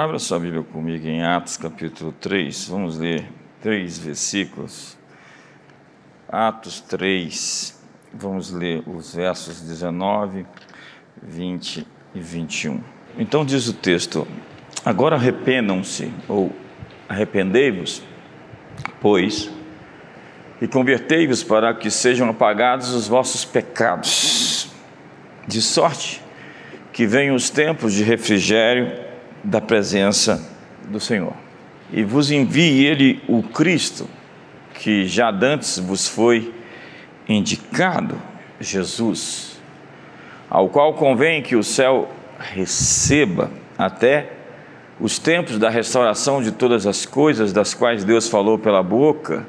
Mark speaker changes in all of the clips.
Speaker 1: Abra sua Bíblia comigo em Atos capítulo 3, vamos ler três versículos. Atos 3, vamos ler os versos 19, 20 e 21. Então diz o texto: Agora arrependam-se, ou arrependei-vos, pois, e convertei-vos para que sejam apagados os vossos pecados, de sorte que venham os tempos de refrigério da presença do Senhor. E vos envie Ele o Cristo, que já dantes vos foi indicado, Jesus, ao qual convém que o céu receba até os tempos da restauração de todas as coisas, das quais Deus falou pela boca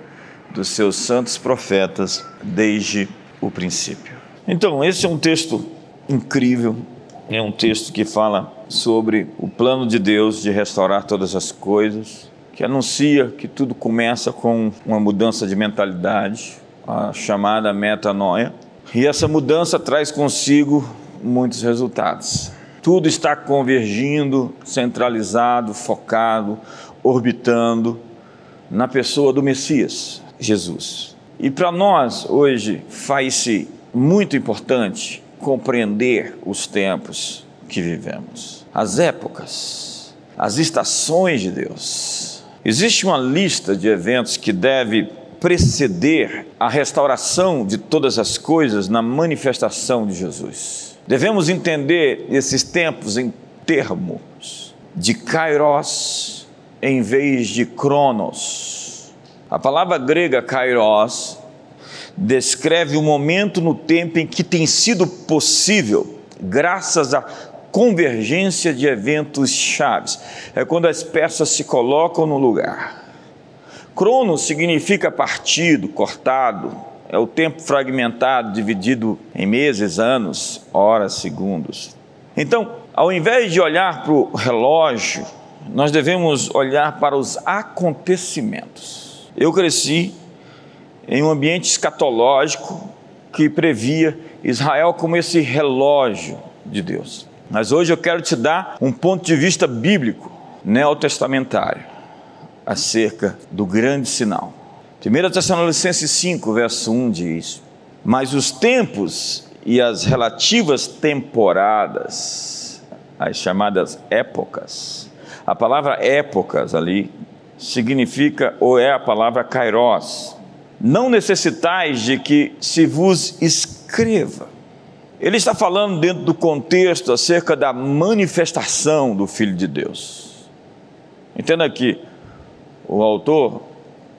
Speaker 1: dos seus santos profetas desde o princípio. Então, esse é um texto incrível, é um texto que fala sobre o plano de Deus de restaurar todas as coisas, que anuncia que tudo começa com uma mudança de mentalidade, a chamada metanoia, e essa mudança traz consigo muitos resultados. Tudo está convergindo, centralizado, focado, orbitando na pessoa do Messias, Jesus. E para nós, hoje, faz-se muito importante compreender os tempos que vivemos, as épocas, as estações de Deus. Existe uma lista de eventos que deve preceder a restauração de todas as coisas na manifestação de Jesus. Devemos entender esses tempos em termos de kairos em vez de cronos. A palavra grega kairos descreve o momento no tempo em que tem sido possível, graças à convergência de eventos chaves. É quando as peças se colocam no lugar. Cronos significa partido, cortado, é o tempo fragmentado, dividido em meses, anos, horas, segundos. Então, ao invés de olhar para o relógio, nós devemos olhar para os acontecimentos. Eu cresci em um ambiente escatológico que previa Israel como esse relógio de Deus. Mas hoje eu quero te dar um ponto de vista bíblico, neotestamentário, acerca do grande sinal. 1 Tessalonicenses 5, verso 1 diz: Mas os tempos e as relativas temporadas, as chamadas épocas, a palavra épocas ali significa ou é a palavra kairos. Não necessitais de que se vos escreva. Ele está falando dentro do contexto acerca da manifestação do Filho de Deus. Entenda que o autor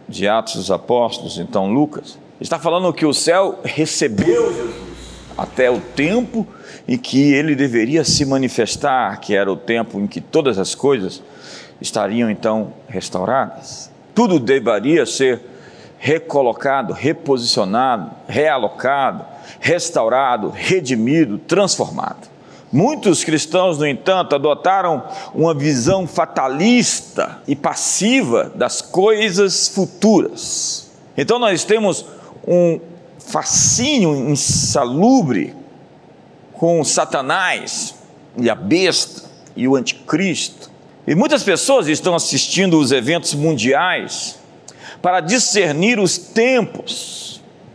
Speaker 1: de Atos dos Apóstolos, então Lucas, está falando que o céu recebeu Jesus até o tempo em que ele deveria se manifestar, que era o tempo em que todas as coisas estariam então restauradas. Tudo deveria ser recolocado, reposicionado, realocado, restaurado, redimido, transformado. Muitos cristãos, no entanto, adotaram uma visão fatalista e passiva das coisas futuras. Então, nós temos um fascínio insalubre com Satanás e a besta e o anticristo. E muitas pessoas estão assistindo os eventos mundiais para discernir os tempos.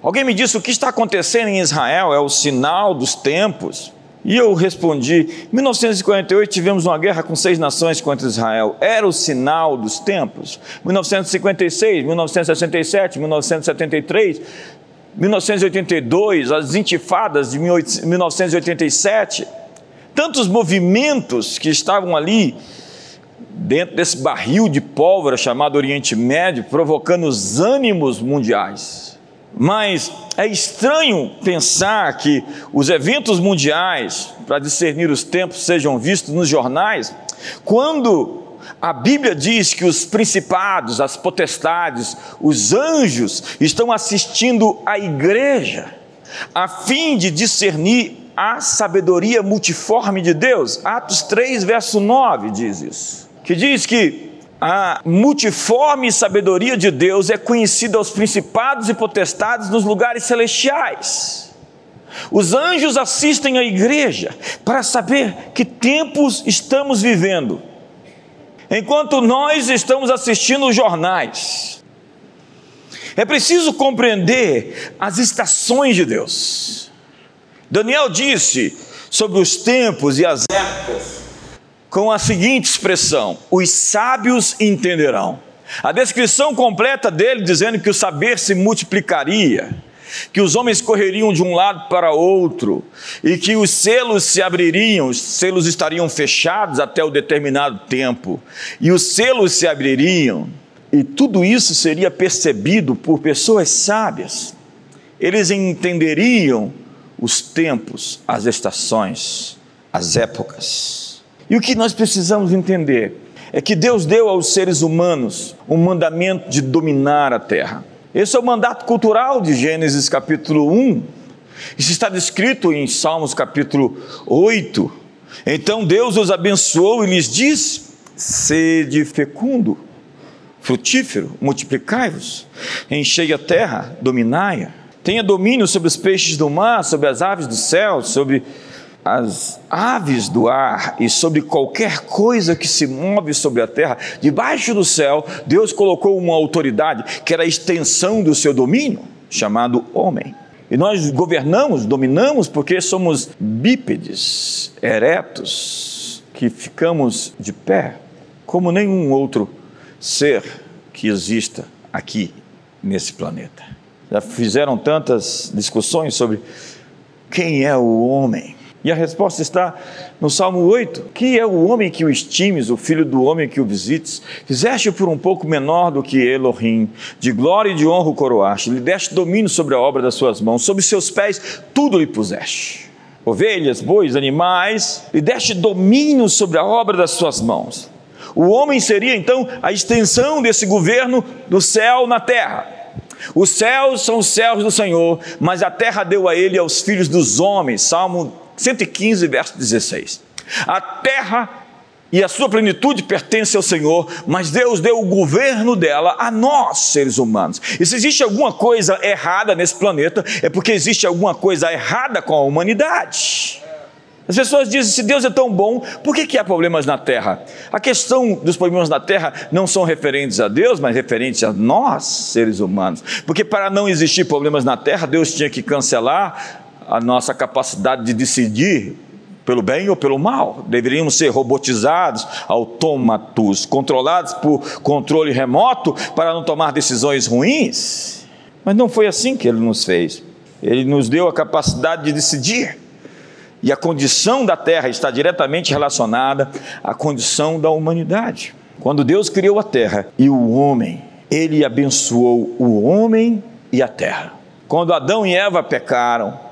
Speaker 1: Alguém me disse o que está acontecendo em Israel é o sinal dos tempos. E eu respondi: em 1948 tivemos uma guerra com seis nações contra Israel. Era o sinal dos tempos. 1956, 1967, 1973, 1982, as intifadas de 1987. Tantos movimentos que estavam ali dentro desse barril de pólvora chamado Oriente Médio, provocando os ânimos mundiais. Mas é estranho pensar que os eventos mundiais, para discernir os tempos, sejam vistos nos jornais, quando a Bíblia diz que os principados, as potestades, os anjos estão assistindo à igreja, a fim de discernir a sabedoria multiforme de Deus. Atos 3, verso 9 diz isso. Que diz que a multiforme sabedoria de Deus é conhecida aos principados e potestades nos lugares celestiais. Os anjos assistem à igreja para saber que tempos estamos vivendo. enquanto nós estamos assistindo os jornais. É preciso compreender as estações de Deus. Daniel disse sobre os tempos e as épocas com a seguinte expressão: os sábios entenderão. A descrição completa dele dizendo que o saber se multiplicaria, que os homens correriam de um lado para outro e que os selos se abririam, os selos estariam fechados até o determinado tempo, e os selos se abririam, e tudo isso seria percebido por pessoas sábias. Eles entenderiam os tempos, as estações, as épocas. E o que nós precisamos entender é que Deus deu aos seres humanos um mandamento de dominar a terra. Esse é o mandato cultural de Gênesis capítulo 1. Isso está descrito em Salmos capítulo 8. Então Deus os abençoou e lhes disse: sede fecundo, frutífero, multiplicai-vos, enchei a terra, dominai-a, tenha domínio sobre os peixes do mar, sobre as aves do céu, sobre as aves do ar e sobre qualquer coisa que se move sobre a terra, debaixo do céu, Deus colocou uma autoridade que era a extensão do seu domínio, chamado homem. E nós governamos, dominamos, porque somos bípedes, eretos, que ficamos de pé, como nenhum outro ser que exista aqui nesse planeta. Já fizeram tantas discussões sobre quem é o homem. E a resposta está no Salmo 8: Que é o homem que o estimes, o filho do homem que o visites? Fizeste por um pouco menor do que Elohim, de glória e de honra o coroaste, lhe deste domínio sobre a obra das suas mãos, sob seus pés tudo lhe puseste. Ovelhas, bois, animais, lhe deste domínio sobre a obra das suas mãos. O homem seria então a extensão desse governo do céu na terra. Os céus são os céus do Senhor, mas a terra deu a ele aos filhos dos homens. Salmo 115, verso 16. A terra e a sua plenitude pertence ao Senhor, mas Deus deu o governo dela a nós, seres humanos. E se existe alguma coisa errada nesse planeta, é porque existe alguma coisa errada com a humanidade. As pessoas dizem: se Deus é tão bom, por que, que há problemas na terra? A questão dos problemas na terra não são referentes a Deus, mas referentes a nós, seres humanos. Porque para não existir problemas na terra, Deus tinha que cancelar a nossa capacidade de decidir pelo bem ou pelo mal. Deveríamos ser robotizados, autômatos, controlados por controle remoto para não tomar decisões ruins. Mas não foi assim que ele nos fez. Ele nos deu a capacidade de decidir. E a condição da terra está diretamente relacionada à condição da humanidade. Quando Deus criou a terra e o homem, ele abençoou o homem e a terra. Quando Adão e Eva pecaram,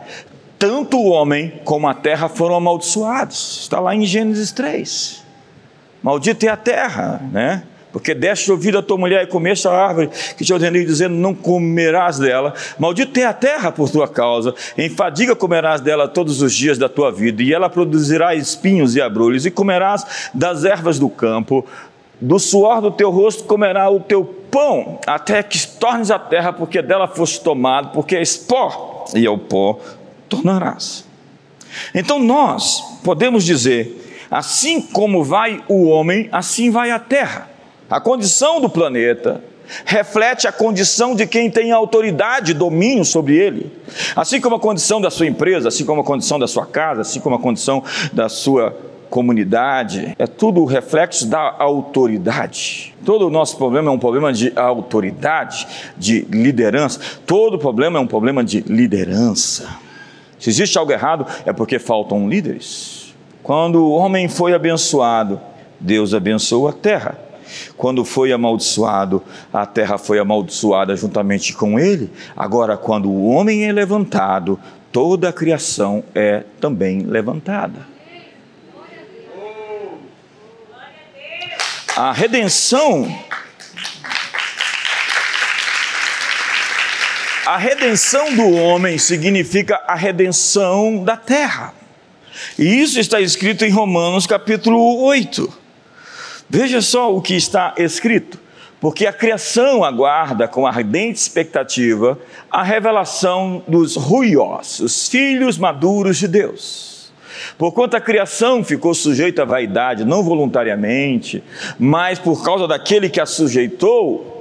Speaker 1: tanto o homem como a terra foram amaldiçoados. Está lá em Gênesis 3. Maldita é a terra, né? Porque deste ouvido a tua mulher e comeste a árvore que te ordenei, dizendo: Não comerás dela. Maldito é a terra por tua causa. Em fadiga comerás dela todos os dias da tua vida, e ela produzirá espinhos e abrolhos, e comerás das ervas do campo. Do suor do teu rosto comerá o teu pão, até que tornes a terra, porque dela foste tomado, porque és pó, e ao pó tornarás. Então nós podemos dizer: assim como vai o homem, assim vai a terra. A condição do planeta reflete a condição de quem tem autoridade, domínio sobre ele. Assim como a condição da sua empresa, assim como a condição da sua casa, assim como a condição da sua comunidade, é tudo reflexo da autoridade. Todo o nosso problema é um problema de autoridade, de liderança. Todo problema é um problema de liderança. Se existe algo errado, é porque faltam líderes. Quando o homem foi abençoado, Deus abençoou a terra. Quando foi amaldiçoado, a terra foi amaldiçoada juntamente com ele. Agora, quando o homem é levantado, toda a criação é também levantada. A redenção A redenção do homem significa a redenção da terra. E isso está escrito em Romanos capítulo 8. Veja só o que está escrito. Porque a criação aguarda com ardente expectativa a revelação dos ruiós, os filhos maduros de Deus. Porquanto a criação ficou sujeita à vaidade, não voluntariamente, mas por causa daquele que a sujeitou,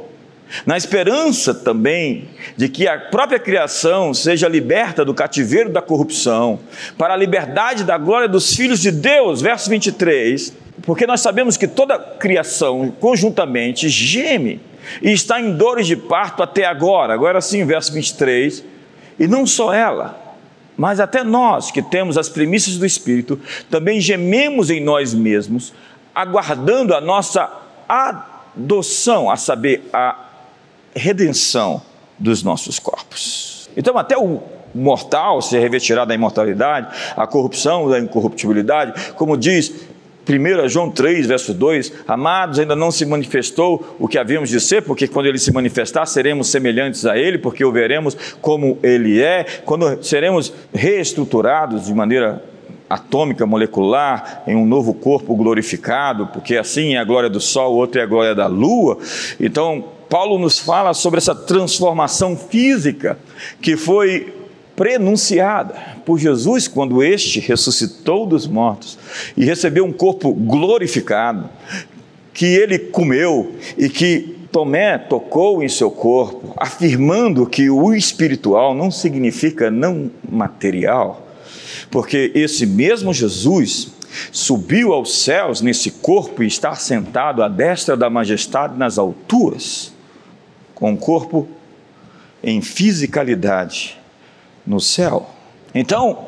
Speaker 1: na esperança também de que a própria criação seja liberta do cativeiro da corrupção, para a liberdade da glória dos filhos de Deus, verso 23, porque nós sabemos que toda criação conjuntamente geme e está em dores de parto até agora. Agora sim, verso 23. E não só ela, mas até nós que temos as primícias do Espírito, também gememos em nós mesmos, aguardando a nossa adoção, a saber, a redenção dos nossos corpos. Então, até o mortal ser revestirá da imortalidade, a corrupção da incorruptibilidade, como diz 1 João 3, verso 2: Amados, ainda não se manifestou o que havíamos de ser, porque quando ele se manifestar, seremos semelhantes a ele, porque o veremos como ele é, quando seremos reestruturados de maneira atômica, molecular, em um novo corpo glorificado, porque assim é a glória do sol, outro é a glória da lua. Então, Paulo nos fala sobre essa transformação física que foi prenunciada por Jesus quando este ressuscitou dos mortos e recebeu um corpo glorificado, que ele comeu e que Tomé tocou em seu corpo, afirmando que o espiritual não significa não material, porque esse mesmo Jesus subiu aos céus nesse corpo e está sentado à destra da majestade nas alturas, com o corpo em fisicalidade no céu. Então,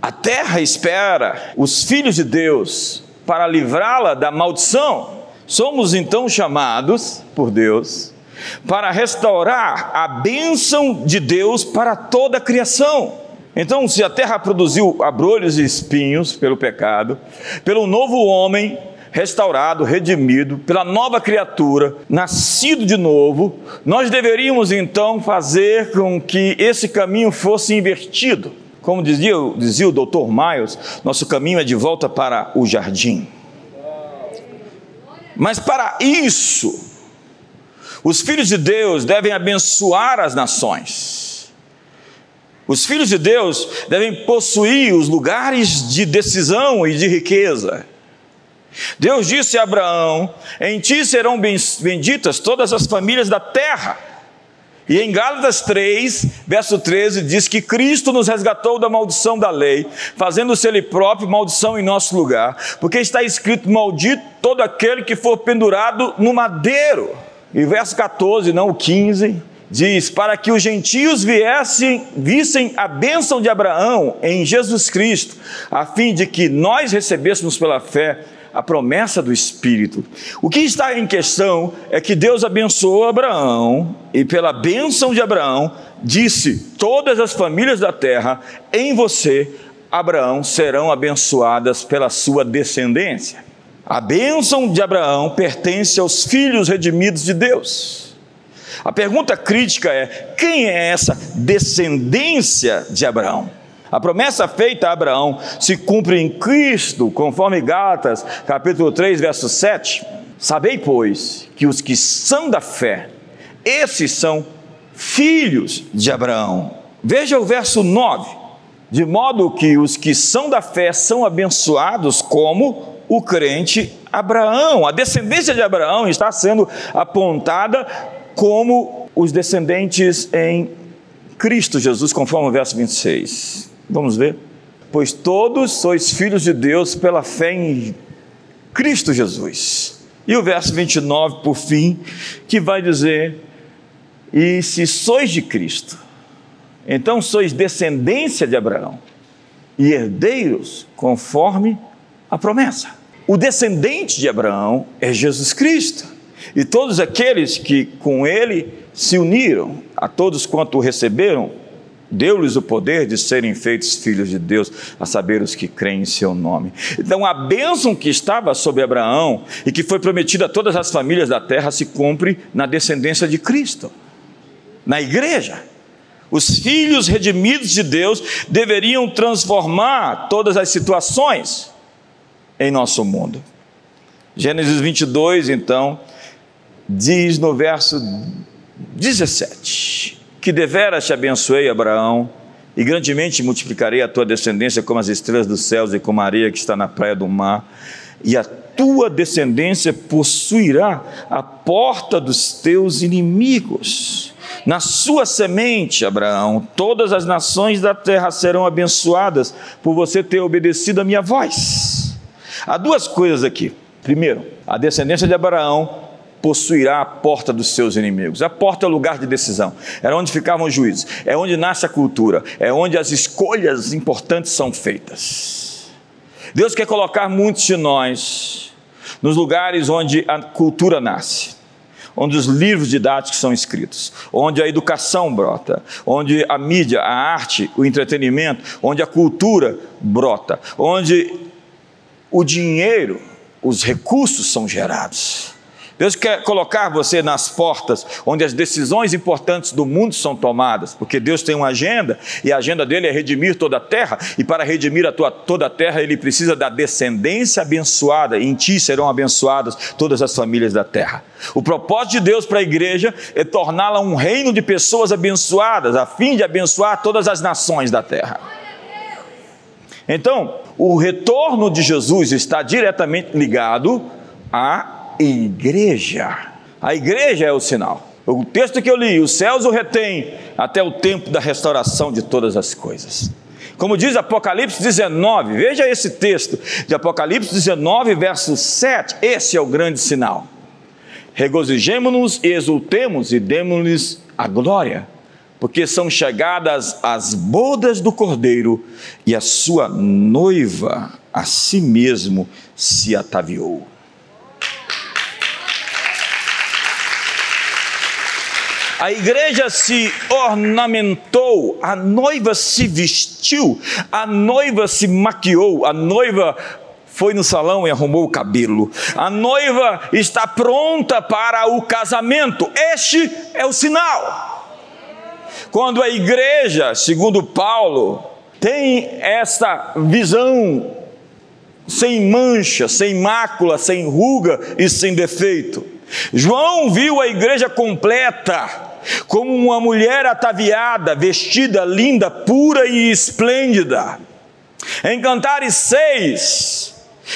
Speaker 1: a terra espera os filhos de Deus para livrá-la da maldição. Somos então chamados por Deus para restaurar a bênção de Deus para toda a criação. Então, se a terra produziu abrolhos e espinhos pelo pecado, pelo novo homem restaurado, redimido, pela nova criatura, nascido de novo, nós deveríamos então fazer com que esse caminho fosse invertido. Como dizia, dizia o Dr. Miles, nosso caminho é de volta para o jardim. Mas para isso, os filhos de Deus devem abençoar as nações. Os filhos de Deus devem possuir os lugares de decisão e de riqueza. Deus disse a Abraão: Em ti serão benditas todas as famílias da terra. E em Gálatas 3, verso 13, diz que Cristo nos resgatou da maldição da lei, fazendo-se Ele próprio maldição em nosso lugar, porque está escrito: Maldito todo aquele que for pendurado no madeiro. E verso 14, não o 15, diz: Para que os gentios viessem, vissem a bênção de Abraão em Jesus Cristo, a fim de que nós recebêssemos pela fé a promessa do Espírito. O que está em questão é que Deus abençoou Abraão e, pela bênção de Abraão, disse: Todas as famílias da terra em você, Abraão, serão abençoadas pela sua descendência. A bênção de Abraão pertence aos filhos redimidos de Deus. A pergunta crítica é: quem é essa descendência de Abraão? A promessa feita a Abraão se cumpre em Cristo, conforme Gálatas, capítulo 3, verso 7. Sabei, pois, que os que são da fé, esses são filhos de Abraão. Veja o verso 9. De modo que os que são da fé são abençoados como o crente Abraão. A descendência de Abraão está sendo apontada como os descendentes em Cristo Jesus, conforme o verso 26. Vamos ver? Pois todos sois filhos de Deus pela fé em Cristo Jesus. E o verso 29, por fim, que vai dizer: E se sois de Cristo, então sois descendência de Abraão e herdeiros conforme a promessa. O descendente de Abraão é Jesus Cristo. E todos aqueles que com ele se uniram, a todos quanto o receberam, Deu-lhes o poder de serem feitos filhos de Deus, a saber os que creem em seu nome. Então, a bênção que estava sobre Abraão e que foi prometida a todas as famílias da terra se cumpre na descendência de Cristo, na igreja. Os filhos redimidos de Deus deveriam transformar todas as situações em nosso mundo. Gênesis 22, então, diz no verso 17: que deveras te abençoei, Abraão, e grandemente multiplicarei a tua descendência como as estrelas dos céus e como a areia que está na praia do mar, e a tua descendência possuirá a porta dos teus inimigos. Na sua semente, Abraão, todas as nações da terra serão abençoadas por você ter obedecido a minha voz. Há duas coisas aqui. Primeiro, a descendência de Abraão possuirá a porta dos seus inimigos. A porta é o lugar de decisão, era onde ficavam os juízes, é onde nasce a cultura, é onde as escolhas importantes são feitas. Deus quer colocar muitos de nós nos lugares onde a cultura nasce, onde os livros didáticos são escritos, onde a educação brota, onde a mídia, a arte, o entretenimento, onde a cultura brota, onde o dinheiro, os recursos são gerados. Deus quer colocar você nas portas onde as decisões importantes do mundo são tomadas, porque Deus tem uma agenda e a agenda dele é redimir toda a terra, e para redimir a tua, toda a terra ele precisa da descendência abençoada, em ti serão abençoadas todas as famílias da terra. O propósito de Deus para a igreja é torná-la um reino de pessoas abençoadas, a fim de abençoar todas as nações da terra. Então, o retorno de Jesus está diretamente ligado a igreja. A igreja é o sinal. O texto que eu li, os céus o retém até o tempo da restauração de todas as coisas. Como diz Apocalipse 19, veja esse texto de Apocalipse 19, verso 7, esse é o grande sinal. Regozijemo-nos e exultemos e demos-lhes a glória, porque são chegadas as bodas do Cordeiro e a sua noiva a si mesmo se ataviou. A igreja se ornamentou, a noiva se vestiu, a noiva se maquiou, a noiva foi no salão e arrumou o cabelo. A noiva está pronta para o casamento. Este é o sinal. Quando a igreja, segundo Paulo, tem essa visão sem mancha, sem mácula, sem ruga e sem defeito. João viu a igreja completa como uma mulher ataviada, vestida, linda, pura e esplêndida. Em Cantares 6,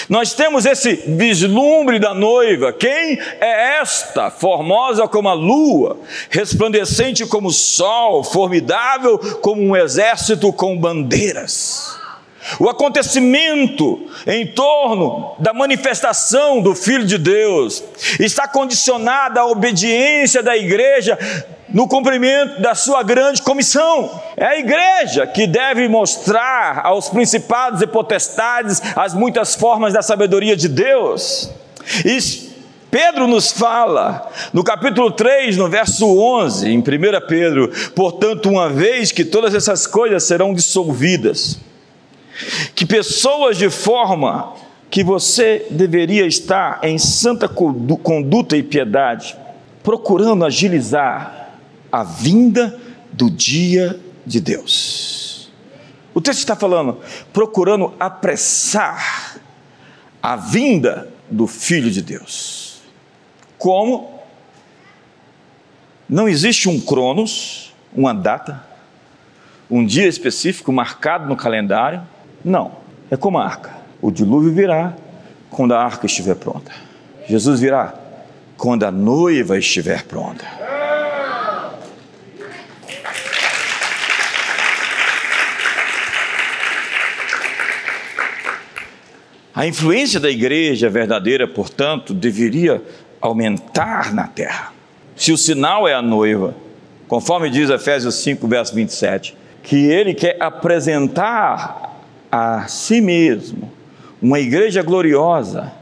Speaker 1: nós temos esse vislumbre da noiva. Quem é esta, formosa como a lua, resplandecente como o sol, formidável como um exército com bandeiras? O acontecimento em torno da manifestação do Filho de Deus está condicionado à obediência da igreja no cumprimento da sua grande comissão. É a igreja que deve mostrar aos principados e potestades as muitas formas da sabedoria de Deus. Pedro nos fala, no capítulo 3, no verso 11, em 1 Pedro, portanto, uma vez que todas essas coisas serão dissolvidas, que pessoas de forma que você deveria estar em santa conduta e piedade, procurando agilizar a vinda do dia de Deus. O texto está falando, procurando apressar a vinda do Filho de Deus. Como? Não existe um cronos, uma data, um dia específico marcado no calendário. Não. É como a arca. O dilúvio virá quando a arca estiver pronta. Jesus virá quando a noiva estiver pronta. A influência da igreja verdadeira, portanto, deveria aumentar na terra. Se o sinal é a noiva, conforme diz Efésios 5, verso 27, que ele quer apresentar a si mesmo uma igreja gloriosa,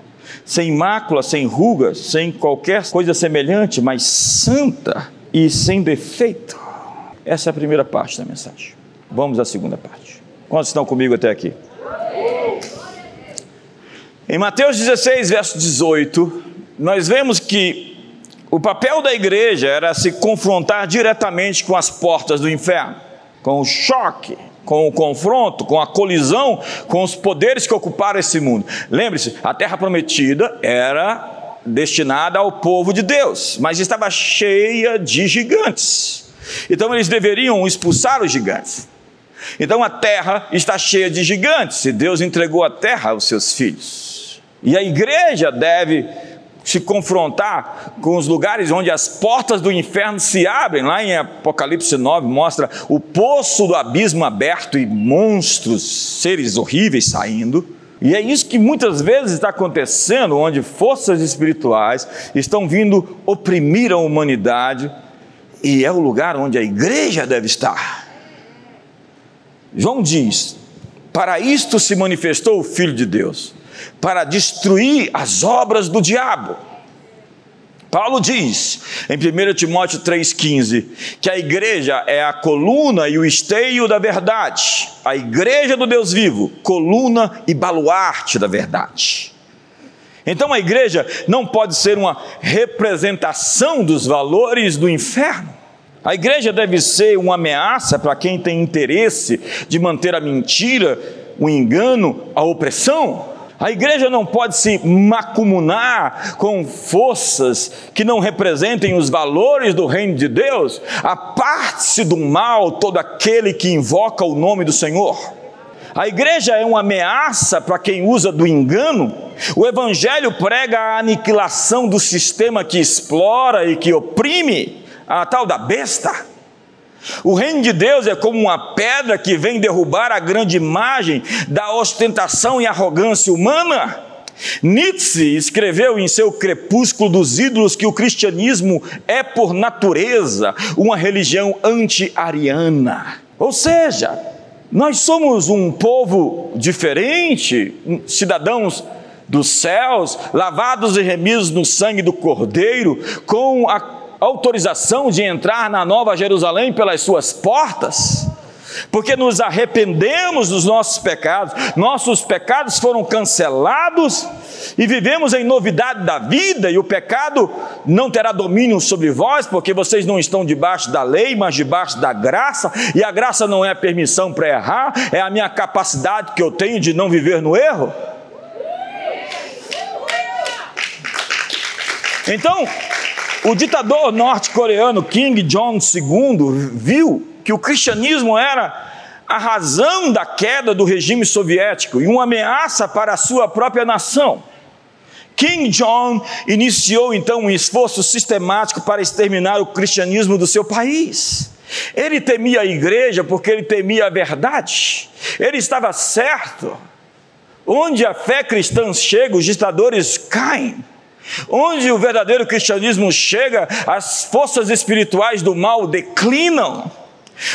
Speaker 1: sem mácula, sem rugas, sem qualquer coisa semelhante, mas santa e sem defeito. Essa é a primeira parte da mensagem. Vamos à segunda parte. Quantos estão comigo até aqui? Em Mateus 16, verso 18, nós vemos que o papel da igreja era se confrontar diretamente com as portas do inferno, com o choque, com o confronto, com a colisão com os poderes que ocuparam esse mundo. Lembre-se, a terra prometida era destinada ao povo de Deus, mas estava cheia de gigantes. Então eles deveriam expulsar os gigantes. Então a terra está cheia de gigantes e Deus entregou a terra aos seus filhos. E a igreja deve se confrontar com os lugares onde as portas do inferno se abrem. Lá em Apocalipse 9 mostra o poço do abismo aberto e monstros, seres horríveis saindo. E é isso que muitas vezes está acontecendo, onde forças espirituais estão vindo oprimir a humanidade, e é o lugar onde a igreja deve estar. João diz: Para isto se manifestou o Filho de Deus para destruir as obras do diabo. Paulo diz em 1 Timóteo 3,15 que a igreja é a coluna e o esteio da verdade, a igreja do Deus vivo, coluna e baluarte da verdade. Então a igreja não pode ser uma representação dos valores do inferno. A igreja deve ser uma ameaça para quem tem interesse de manter a mentira, o engano, a opressão. A igreja não pode se macumunar com forças que não representem os valores do reino de Deus. Aparte-se do mal todo aquele que invoca o nome do Senhor. A igreja é uma ameaça para quem usa do engano. O evangelho prega a aniquilação do sistema que explora e que oprime, a tal da besta. O reino de Deus é como uma pedra que vem derrubar a grande imagem da ostentação e arrogância humana. Nietzsche escreveu em seu Crepúsculo dos Ídolos que o cristianismo é, por natureza, uma religião anti-ariana. Ou seja, nós somos um povo diferente, cidadãos dos céus, lavados e remidos no sangue do Cordeiro, com a autorização de entrar na Nova Jerusalém pelas suas portas, porque nos arrependemos dos nossos pecados, nossos pecados foram cancelados e vivemos em novidade da vida, e o pecado não terá domínio sobre vós, porque vocês não estão debaixo da lei, mas debaixo da graça, e a graça não é a permissão para errar, é a minha capacidade que eu tenho de não viver no erro. Então, o ditador norte-coreano Kim Jong-il viu que o cristianismo era a razão da queda do regime soviético e uma ameaça para a sua própria nação. Kim Jong iniciou então um esforço sistemático para exterminar o cristianismo do seu país. Ele temia a igreja porque ele temia a verdade. Ele estava certo. Onde a fé cristã chega, os ditadores caem. Onde o verdadeiro cristianismo chega, as forças espirituais do mal declinam.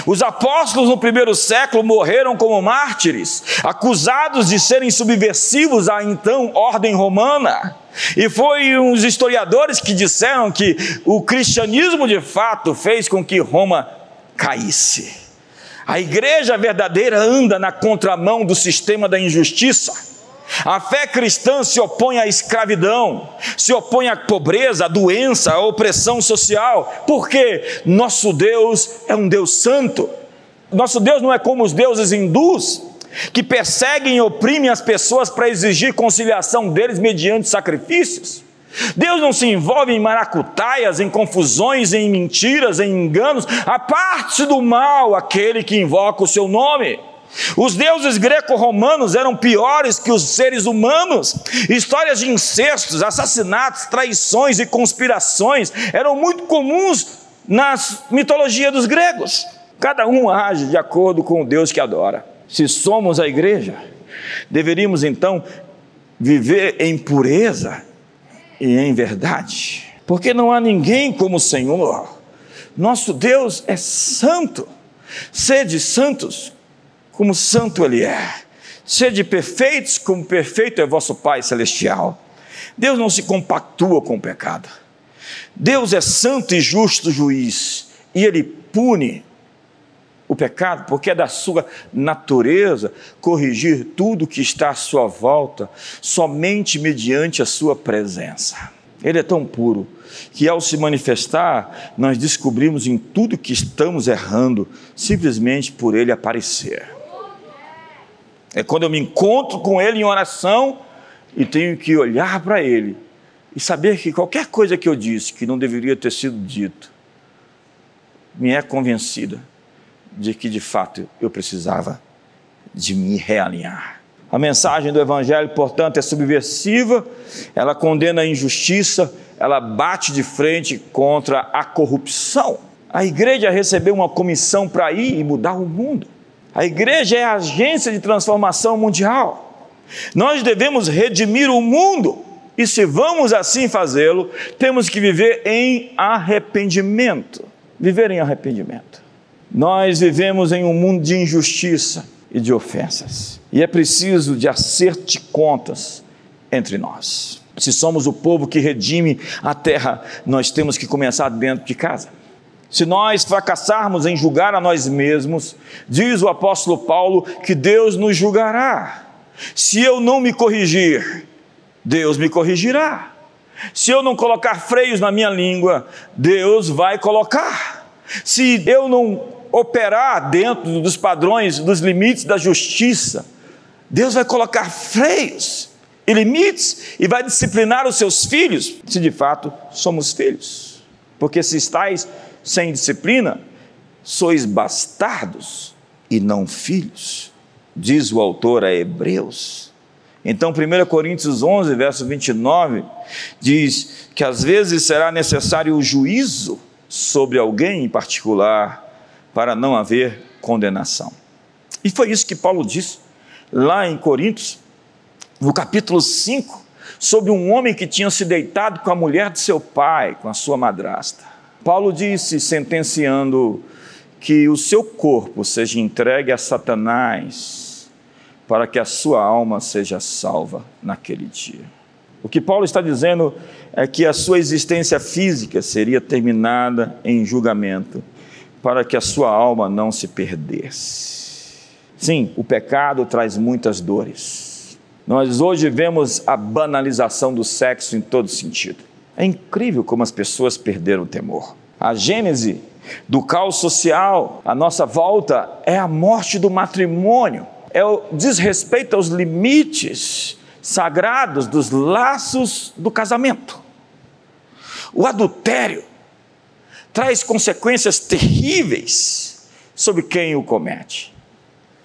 Speaker 1: Os apóstolos no primeiro século morreram como mártires, acusados de serem subversivos à então ordem romana. E foi uns historiadores que disseram que o cristianismo de fato fez com que Roma caísse. A igreja verdadeira anda na contramão do sistema da injustiça. A fé cristã se opõe à escravidão, se opõe à pobreza, à doença, à opressão social, porque nosso Deus é um Deus santo. Nosso Deus não é como os deuses hindus, que perseguem e oprimem as pessoas para exigir conciliação deles mediante sacrifícios. Deus não se envolve em maracutaias, em confusões, em mentiras, em enganos. A parte do mal aquele que invoca o seu nome. Os deuses greco-romanos eram piores que os seres humanos. Histórias de incestos, assassinatos, traições e conspirações eram muito comuns nas mitologias dos gregos. Cada um age de acordo com o Deus que adora. Se somos a igreja, deveríamos então viver em pureza e em verdade, porque não há ninguém como o Senhor. Nosso Deus é santo. Sede santos, como santo Ele é. Sede perfeitos, como perfeito é vosso Pai Celestial. Deus não se compactua com o pecado. Deus é santo e justo juiz, e Ele pune o pecado, porque é da sua natureza corrigir tudo que está à sua volta, somente mediante a sua presença. Ele é tão puro que, ao se manifestar, nós descobrimos em tudo que estamos errando, simplesmente por ele aparecer. É quando eu me encontro com Ele em oração e tenho que olhar para Ele e saber que qualquer coisa que eu disse que não deveria ter sido dito me é convencida de que de fato eu precisava de me realinhar. A mensagem do Evangelho, portanto, é subversiva, ela condena a injustiça, ela bate de frente contra a corrupção. A igreja recebeu uma comissão para ir e mudar o mundo. A igreja é a agência de transformação mundial. Nós devemos redimir o mundo. E se vamos assim fazê-lo, temos que viver em arrependimento. Viver em arrependimento. Nós vivemos em um mundo de injustiça e de ofensas. E é preciso de acerto de contas entre nós. Se somos o povo que redime a terra, nós temos que começar dentro de casa. Se nós fracassarmos em julgar a nós mesmos, diz o apóstolo Paulo que Deus nos julgará. Se eu não me corrigir, Deus me corrigirá. Se eu não colocar freios na minha língua, Deus vai colocar. Se eu não operar dentro dos padrões, dos limites da justiça, Deus vai colocar freios e limites e vai disciplinar os seus filhos, se de fato somos filhos. Porque se estáis sem disciplina, sois bastardos e não filhos, diz o autor a Hebreus. Então, 1 Coríntios 11, verso 29, diz que às vezes será necessário o juízo sobre alguém em particular para não haver condenação. E foi isso que Paulo disse lá em Coríntios, no capítulo 5, sobre um homem que tinha se deitado com a mulher de seu pai, com a sua madrasta. Paulo disse, sentenciando, que o seu corpo seja entregue a Satanás, para que a sua alma seja salva naquele dia. O que Paulo está dizendo é que a sua existência física seria terminada em julgamento, para que a sua alma não se perdesse. Sim, o pecado traz muitas dores. Nós hoje vemos a banalização do sexo em todo sentido. É incrível como as pessoas perderam o temor. A gênese do caos social, a nossa volta, é a morte do matrimônio, é o desrespeito aos limites sagrados dos laços do casamento. O adultério traz consequências terríveis sobre quem o comete.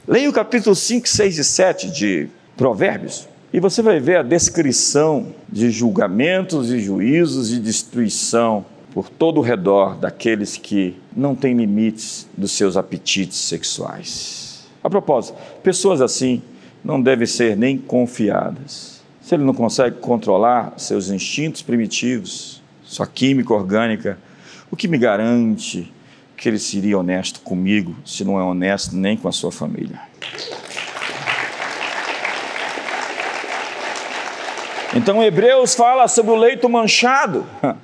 Speaker 1: Leia o capítulo 5, 6 e 7 de Provérbios. E você vai ver a descrição de julgamentos e juízos e destruição por todo o redor daqueles que não têm limites dos seus apetites sexuais. A propósito, pessoas assim não devem ser nem confiadas. Se ele não consegue controlar seus instintos primitivos, sua química orgânica, o que me garante que ele seria honesto comigo, se não é honesto nem com a sua família? Então Hebreus fala sobre o leito manchado.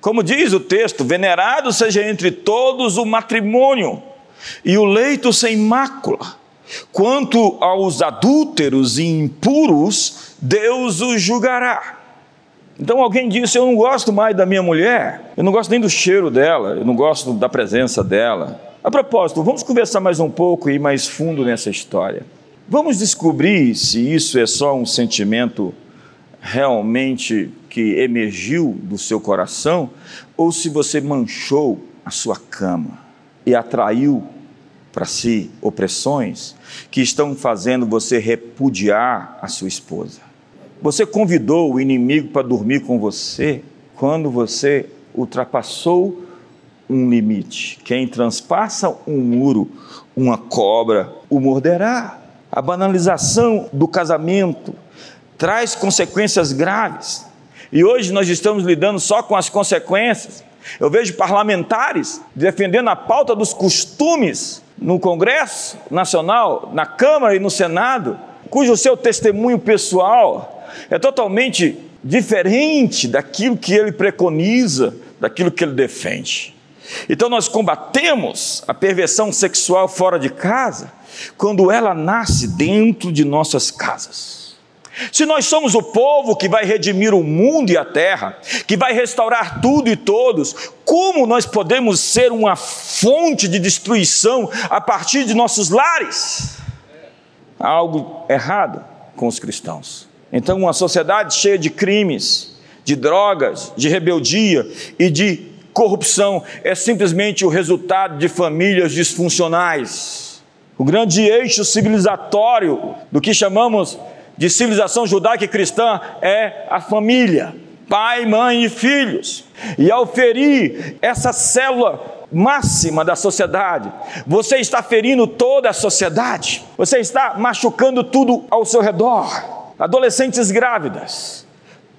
Speaker 1: Como diz o texto, venerado seja entre todos o matrimônio e o leito sem mácula. Quanto aos adúlteros e impuros, Deus os julgará. Então alguém disse: Eu não gosto mais da minha mulher, eu não gosto nem do cheiro dela, eu não gosto da presença dela. A propósito, vamos conversar mais um pouco e ir mais fundo nessa história. Vamos descobrir se isso é só um sentimento realmente que emergiu do seu coração, ou se você manchou a sua cama e atraiu para si opressões que estão fazendo você repudiar a sua esposa. Você convidou o inimigo para dormir com você quando você ultrapassou um limite. Quem transpassa um muro, uma cobra o morderá. A banalização do casamento, traz consequências graves. E hoje nós estamos lidando só com as consequências. Eu vejo parlamentares defendendo a pauta dos costumes no Congresso Nacional, na Câmara e no Senado, cujo seu testemunho pessoal é totalmente diferente daquilo que ele preconiza, daquilo que ele defende. Então nós combatemos a perversão sexual fora de casa quando ela nasce dentro de nossas casas. Se nós somos o povo que vai redimir o mundo e a terra, que vai restaurar tudo e todos, como nós podemos ser uma fonte de destruição a partir de nossos lares? Há algo errado com os cristãos. Então, uma sociedade cheia de crimes, de drogas, de rebeldia e de corrupção é simplesmente o resultado de famílias disfuncionais. O grande eixo civilizatório do que chamamos de civilização judaica e cristã é a família, pai, mãe e filhos. E ao ferir essa célula máxima da sociedade, você está ferindo toda a sociedade, você está machucando tudo ao seu redor. Adolescentes grávidas,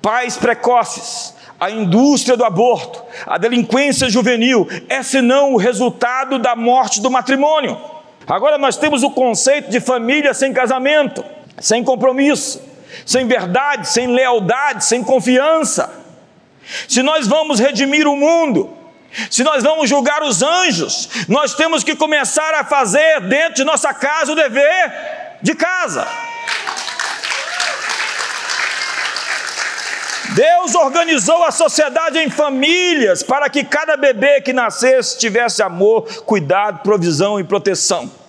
Speaker 1: pais precoces, a indústria do aborto, a delinquência juvenil, é senão o resultado da morte do matrimônio. Agora nós temos o conceito de família sem casamento, sem compromisso, sem verdade, sem lealdade, sem confiança. Se nós vamos redimir o mundo, se nós vamos julgar os anjos, nós temos que começar a fazer dentro de nossa casa o dever de casa. Deus organizou a sociedade em famílias para que cada bebê que nascesse tivesse amor, cuidado, provisão e proteção.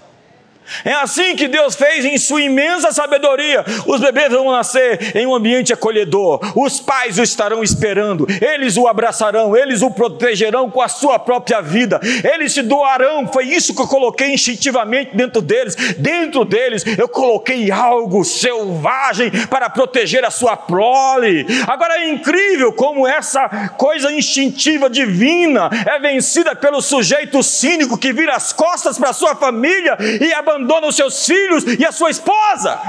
Speaker 1: É assim que Deus fez em sua imensa sabedoria. Os bebês vão nascer em um ambiente acolhedor. Os pais o estarão esperando. Eles o abraçarão, eles o protegerão com a sua própria vida. Eles se doarão. Foi isso que eu coloquei instintivamente dentro deles. Dentro deles eu coloquei algo selvagem para proteger a sua prole. Agora é incrível como essa coisa instintiva divina é vencida pelo sujeito cínico que vira as costas para sua família e abandona abandona os seus filhos e a sua esposa.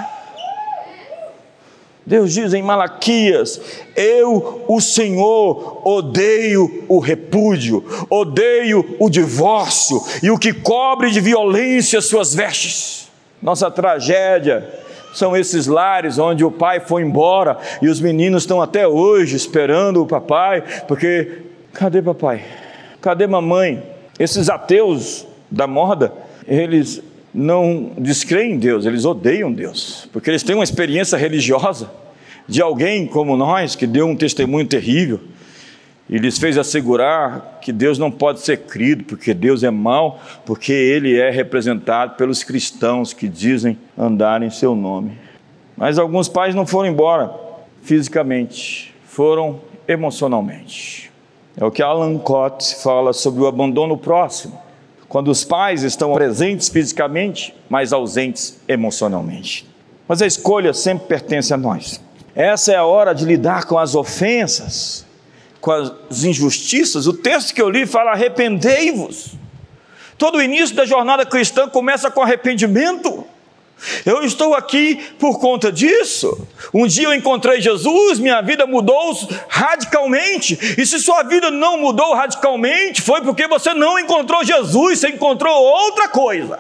Speaker 1: Deus diz em Malaquias: Eu, o Senhor, odeio o repúdio, odeio o divórcio e o que cobre de violência suas vestes. Nossa tragédia são esses lares onde o pai foi embora e os meninos estão até hoje esperando o papai, porque cadê papai? Cadê mamãe? Esses ateus da moda, eles não descreem em Deus, eles odeiam Deus, porque eles têm uma experiência religiosa de alguém como nós que deu um testemunho terrível e lhes fez assegurar que Deus não pode ser crido, porque Deus é mau, porque ele é representado pelos cristãos que dizem andar em seu nome. Mas alguns pais não foram embora fisicamente, foram emocionalmente. É o que Alan Cott fala sobre o abandono próximo quando os pais estão presentes fisicamente, mas ausentes emocionalmente. Mas a escolha sempre pertence a nós. Essa é a hora de lidar com as ofensas, com as injustiças. O texto que eu li fala: arrependei-vos. Todo o início da jornada cristã começa com arrependimento. Eu estou aqui por conta disso. Um dia eu encontrei Jesus, minha vida mudou radicalmente. E se sua vida não mudou radicalmente, foi porque você não encontrou Jesus, você encontrou outra coisa.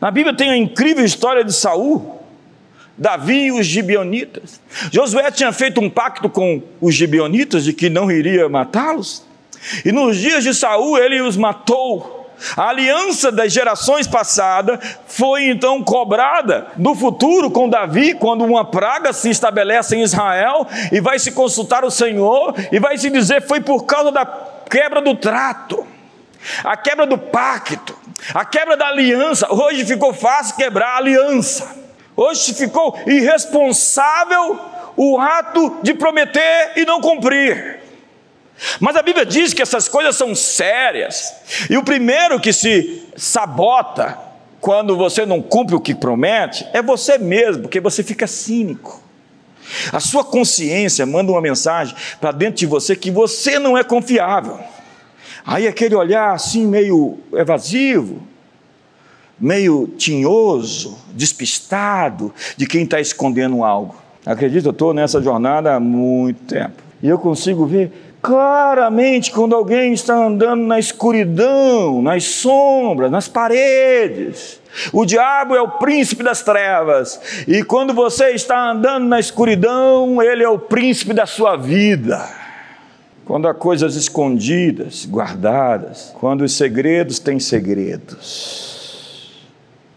Speaker 1: Na Bíblia tem a incrível história de Saul, Davi e os gibeonitas. Josué tinha feito um pacto com os gibeonitas de que não iria matá-los. E nos dias de Saul ele os matou. A aliança das gerações passadas foi então cobrada no futuro com Davi, quando uma praga se estabelece em Israel e vai se consultar o Senhor e vai se dizer foi por causa da quebra do trato, a quebra do pacto, a quebra da aliança. Hoje ficou fácil quebrar a aliança. Hoje ficou irresponsável o ato de prometer e não cumprir. Mas a Bíblia diz que essas coisas são sérias, e o primeiro que se sabota quando você não cumpre o que promete é você mesmo, porque você fica cínico. A sua consciência manda uma mensagem para dentro de você que você não é confiável. Aí aquele olhar assim meio evasivo, meio tinhoso, despistado de quem está escondendo algo. Acredito, eu estou nessa jornada há muito tempo. E eu consigo ver claramente quando alguém está andando na escuridão, nas sombras, nas paredes. O diabo é o príncipe das trevas, e quando você está andando na escuridão, ele é o príncipe da sua vida. Quando há coisas escondidas, guardadas, quando os segredos têm segredos.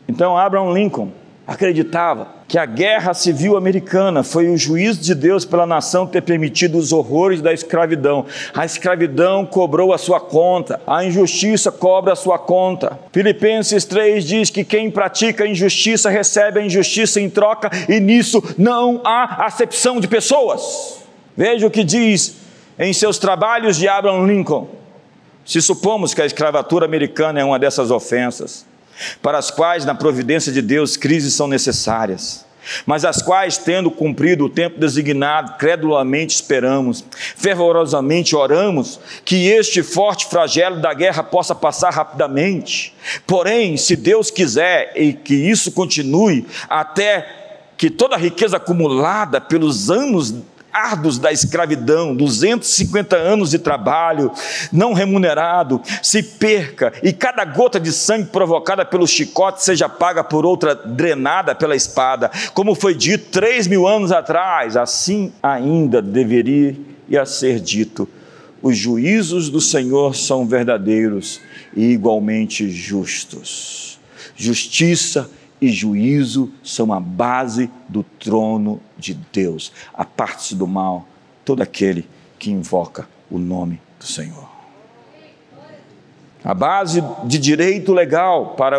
Speaker 1: Então, Abraham Lincoln acreditava que a guerra civil americana foi o juízo de Deus pela nação ter permitido os horrores da escravidão. A escravidão cobrou a sua conta, a injustiça cobra a sua conta. Filipenses 3 diz que quem pratica a injustiça recebe a injustiça em troca e nisso não há acepção de pessoas. Veja o que diz em seus trabalhos de Abraham Lincoln. Se supomos que a escravatura americana é uma dessas ofensas, para as quais, na providência de Deus, crises são necessárias, mas as quais, tendo cumprido o tempo designado, credulamente esperamos, fervorosamente oramos, que este forte flagelo da guerra possa passar rapidamente. Porém, se Deus quiser e que isso continue até que toda a riqueza acumulada pelos anos árduos da escravidão, 250 anos de trabalho não remunerado, se perca e cada gota de sangue provocada pelo chicote seja paga por outra drenada pela espada, como foi dito três mil anos atrás, assim ainda deveria ser dito. Os juízos do Senhor são verdadeiros e igualmente justos. Justiça e juízo são a base do trono de Deus. Aparte-se do mal todo aquele que invoca o nome do Senhor. A base de direito legal para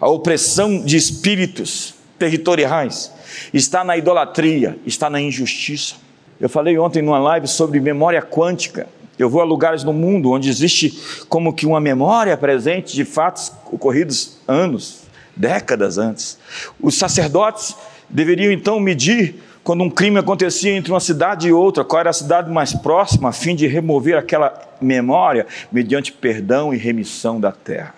Speaker 1: a opressão de espíritos territoriais está na idolatria, está na injustiça. Eu falei ontem numa live sobre memória quântica. Eu vou a lugares no mundo onde existe como que uma memória presente de fatos ocorridos anos, décadas antes. Os sacerdotes deveriam então medir quando um crime acontecia entre uma cidade e outra, qual era a cidade mais próxima, a fim de remover aquela memória mediante perdão e remissão da terra.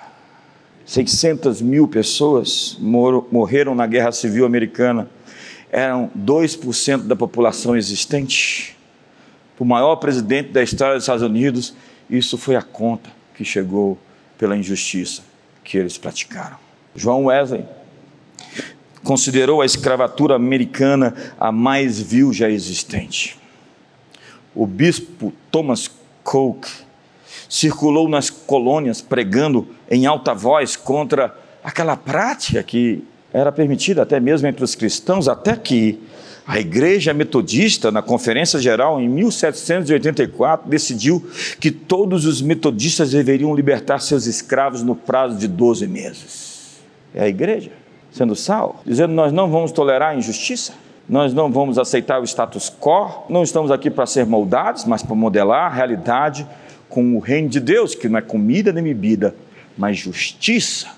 Speaker 1: 600 mil pessoas morreram na Guerra Civil Americana, eram 2% da população existente. O maior presidente da história dos Estados Unidos, isso foi a conta que chegou pela injustiça que eles praticaram. João Wesley considerou a escravatura americana a mais vil já existente. O bispo Thomas Coke circulou nas colônias pregando em alta voz contra aquela prática que era permitida até mesmo entre os cristãos, até que a Igreja Metodista, na Conferência Geral, em 1784, decidiu que todos os metodistas deveriam libertar seus escravos no prazo de 12 meses é a igreja, sendo sal, dizendo nós não vamos tolerar a injustiça, nós não vamos aceitar o status quo, não estamos aqui para ser moldados, mas para modelar a realidade com o reino de Deus, que não é comida nem bebida, mas justiça,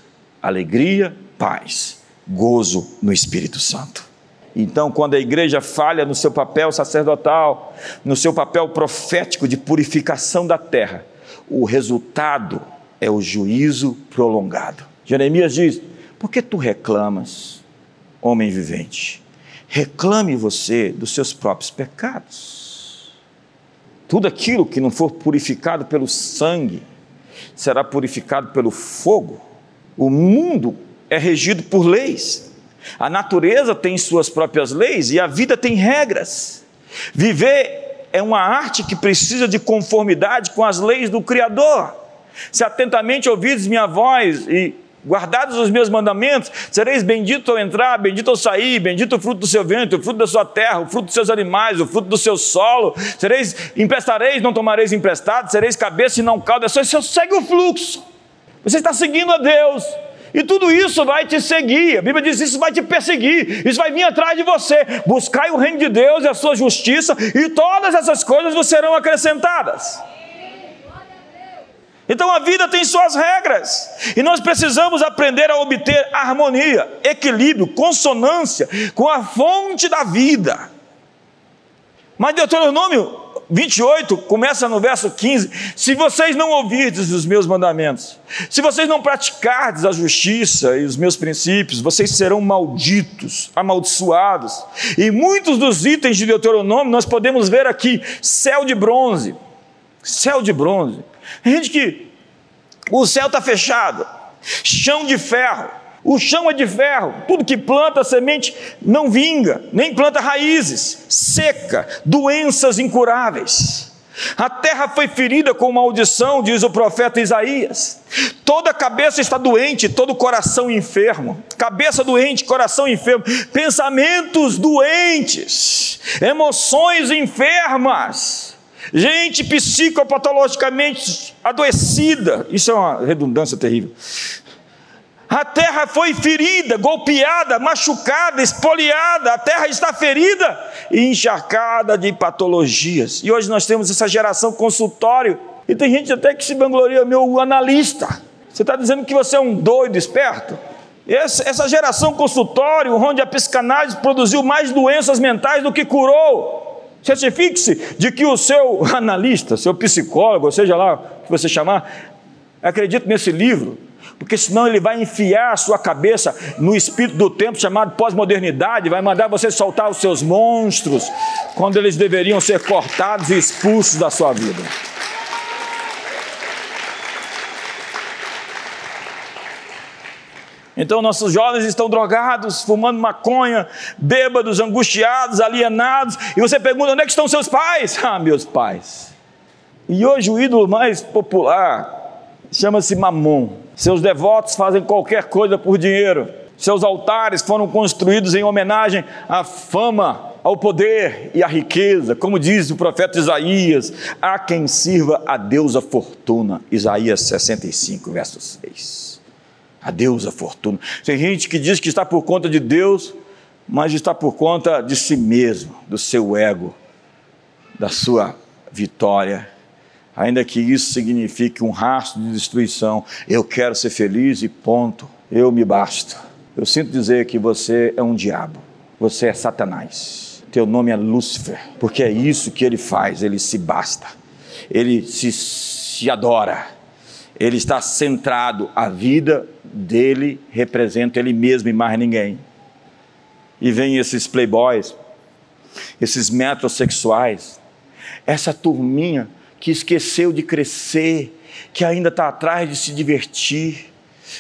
Speaker 1: alegria, paz, gozo no Espírito Santo. Então, quando a igreja falha no seu papel sacerdotal, no seu papel profético de purificação da terra, o resultado é o juízo prolongado. Jeremias diz: por que tu reclamas, homem vivente? Reclame você dos seus próprios pecados. Tudo aquilo que não for purificado pelo sangue será purificado pelo fogo. O mundo é regido por leis. A natureza tem suas próprias leis e a vida tem regras. Viver é uma arte que precisa de conformidade com as leis do Criador. Se atentamente ouvides minha voz e guardados os meus mandamentos, sereis bendito ao entrar, bendito ao sair, bendito o fruto do seu vento, o fruto da sua terra, o fruto dos seus animais, o fruto do seu solo, sereis, emprestareis, não tomareis emprestado, sereis cabeça e não cauda, só segue o fluxo, você está seguindo a Deus, e tudo isso vai te seguir, a Bíblia diz: isso vai te perseguir, isso vai vir atrás de você. Buscai o reino de Deus e a sua justiça, e todas essas coisas vos serão acrescentadas. Então a vida tem suas regras e nós precisamos aprender a obter harmonia, equilíbrio, consonância com a fonte da vida. Mas Deuteronômio 28 começa no verso 15: Se vocês não ouvirdes os meus mandamentos, se vocês não praticardes a justiça e os meus princípios, vocês serão malditos, amaldiçoados. E muitos dos itens de Deuteronômio nós podemos ver aqui: céu de bronze, céu de bronze. Gente que o céu está fechado, chão de ferro, o chão é de ferro, tudo que planta semente não vinga, nem planta raízes, seca, doenças incuráveis. A terra foi ferida com maldição, diz o profeta Isaías. Toda cabeça está doente, todo coração enfermo. Cabeça doente, coração enfermo, pensamentos doentes, emoções enfermas gente psicopatologicamente adoecida. Isso é uma redundância terrível. A terra foi ferida, golpeada, machucada, espoliada. A terra está ferida e encharcada de patologias. E hoje nós temos essa geração consultório. E tem gente até que se vangloria, meu analista. Você está dizendo que você é um doido esperto? Essa, geração consultório, onde a psicanálise produziu mais doenças mentais do que curou. Certifique-se de que o seu analista, seu psicólogo, seja lá o que você chamar, acredite nesse livro, porque senão ele vai enfiar a sua cabeça no espírito do tempo chamado pós-modernidade, vai mandar você soltar os seus monstros, quando eles deveriam ser cortados e expulsos da sua vida. Então, nossos jovens estão drogados, fumando maconha, bêbados, angustiados, alienados, e você pergunta: onde é que estão seus pais? Ah, meus pais. E hoje o ídolo mais popular chama-se Mamon. Seus devotos fazem qualquer coisa por dinheiro. Seus altares foram construídos em homenagem à fama, ao poder e à riqueza. Como diz o profeta Isaías: há quem sirva a Deus a fortuna. Isaías 65, verso 6. A Deus a fortuna. Tem gente que diz que está por conta de Deus, mas está por conta de si mesmo, do seu ego, da sua vitória ainda que isso signifique um rastro de destruição. Eu quero ser feliz e ponto. Eu me basto. Eu sinto dizer que você é um diabo. Você é Satanás. Teu nome é Lúcifer, porque é isso que ele faz. Ele se basta. Ele se, se adora. Ele está centrado. A vida dele representa ele mesmo e mais ninguém. E vem esses playboys, esses metrosexuais, essa turminha que esqueceu de crescer, que ainda está atrás de se divertir.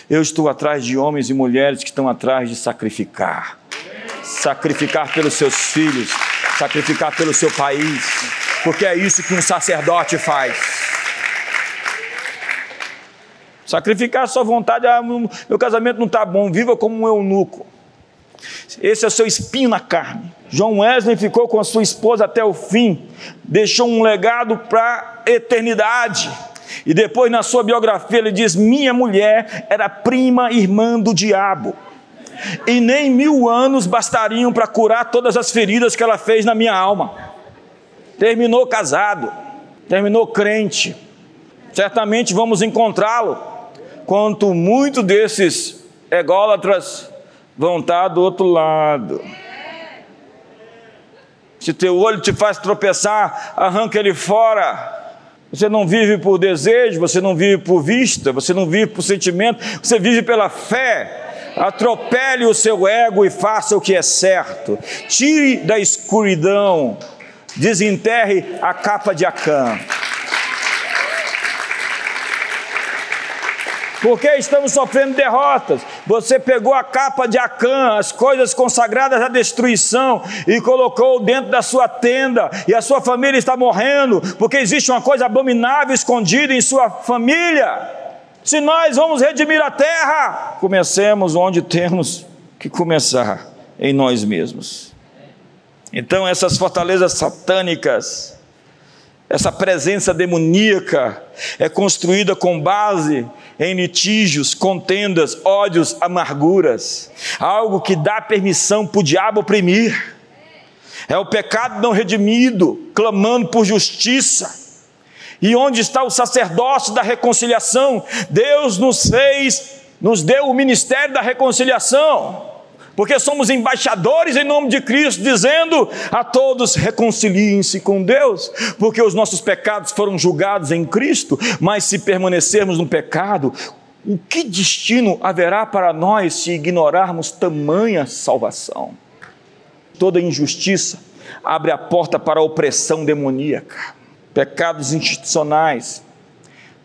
Speaker 1: Eu estou atrás de homens e mulheres que estão atrás de sacrificar sacrificar pelos seus filhos, sacrificar pelo seu país, porque é isso que um sacerdote faz. Sacrificar a sua vontade, ah, meu casamento não está bom, viva como um eunuco. Esse é o seu espinho na carne. João Wesley ficou com a sua esposa até o fim, deixou um legado para a eternidade. E depois, na sua biografia, ele diz: Minha mulher era prima irmã do diabo, e nem mil anos bastariam para curar todas as feridas que ela fez na minha alma. Terminou casado, terminou crente. Certamente vamos encontrá-lo, quanto muito desses ególatras vão estar do outro lado. Se teu olho te faz tropeçar, arranca ele fora. Você não vive por desejo, você não vive por vista, você não vive por sentimento, você vive pela fé. Atropele o seu ego e faça o que é certo. Tire da escuridão, desenterre a capa de Acã. Porque estamos sofrendo derrotas. Você pegou a capa de Acã, as coisas consagradas à destruição, e colocou dentro da sua tenda, e a sua família está morrendo, porque existe uma coisa abominável escondida em sua família. Se nós vamos redimir a terra, comecemos onde temos que começar, em nós mesmos. Então, essas fortalezas satânicas, essa presença demoníaca é construída com base em litígios, contendas, ódios, amarguras, algo que dá permissão para o diabo oprimir. É o pecado não redimido, clamando por justiça. E onde está o sacerdócio da reconciliação? Deus nos fez, nos deu o ministério da reconciliação porque somos embaixadores em nome de Cristo, dizendo a todos: reconciliem-se com Deus, porque os nossos pecados foram julgados em Cristo, mas se permanecermos no pecado, o que destino haverá para nós se ignorarmos tamanha salvação? Toda injustiça abre a porta para a opressão demoníaca, pecados institucionais,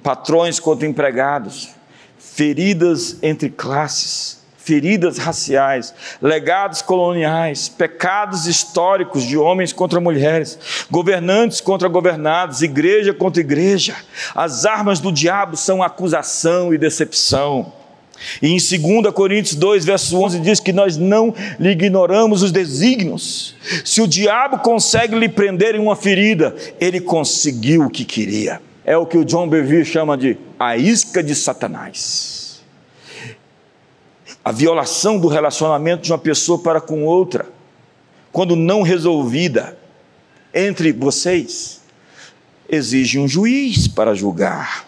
Speaker 1: patrões contra empregados, feridas entre classes, feridas raciais, legados coloniais, pecados históricos de homens contra mulheres, governantes contra governados, igreja contra igreja. As armas do diabo são acusação e decepção. E em 2 Coríntios 2, verso 11, diz que nós não lhe ignoramos os desígnios. Se o diabo consegue lhe prender em uma ferida, ele conseguiu o que queria. É o que o John Bevere chama de a isca de Satanás a violação do relacionamento de uma pessoa para com outra, quando não resolvida entre vocês, exige um juiz para julgar.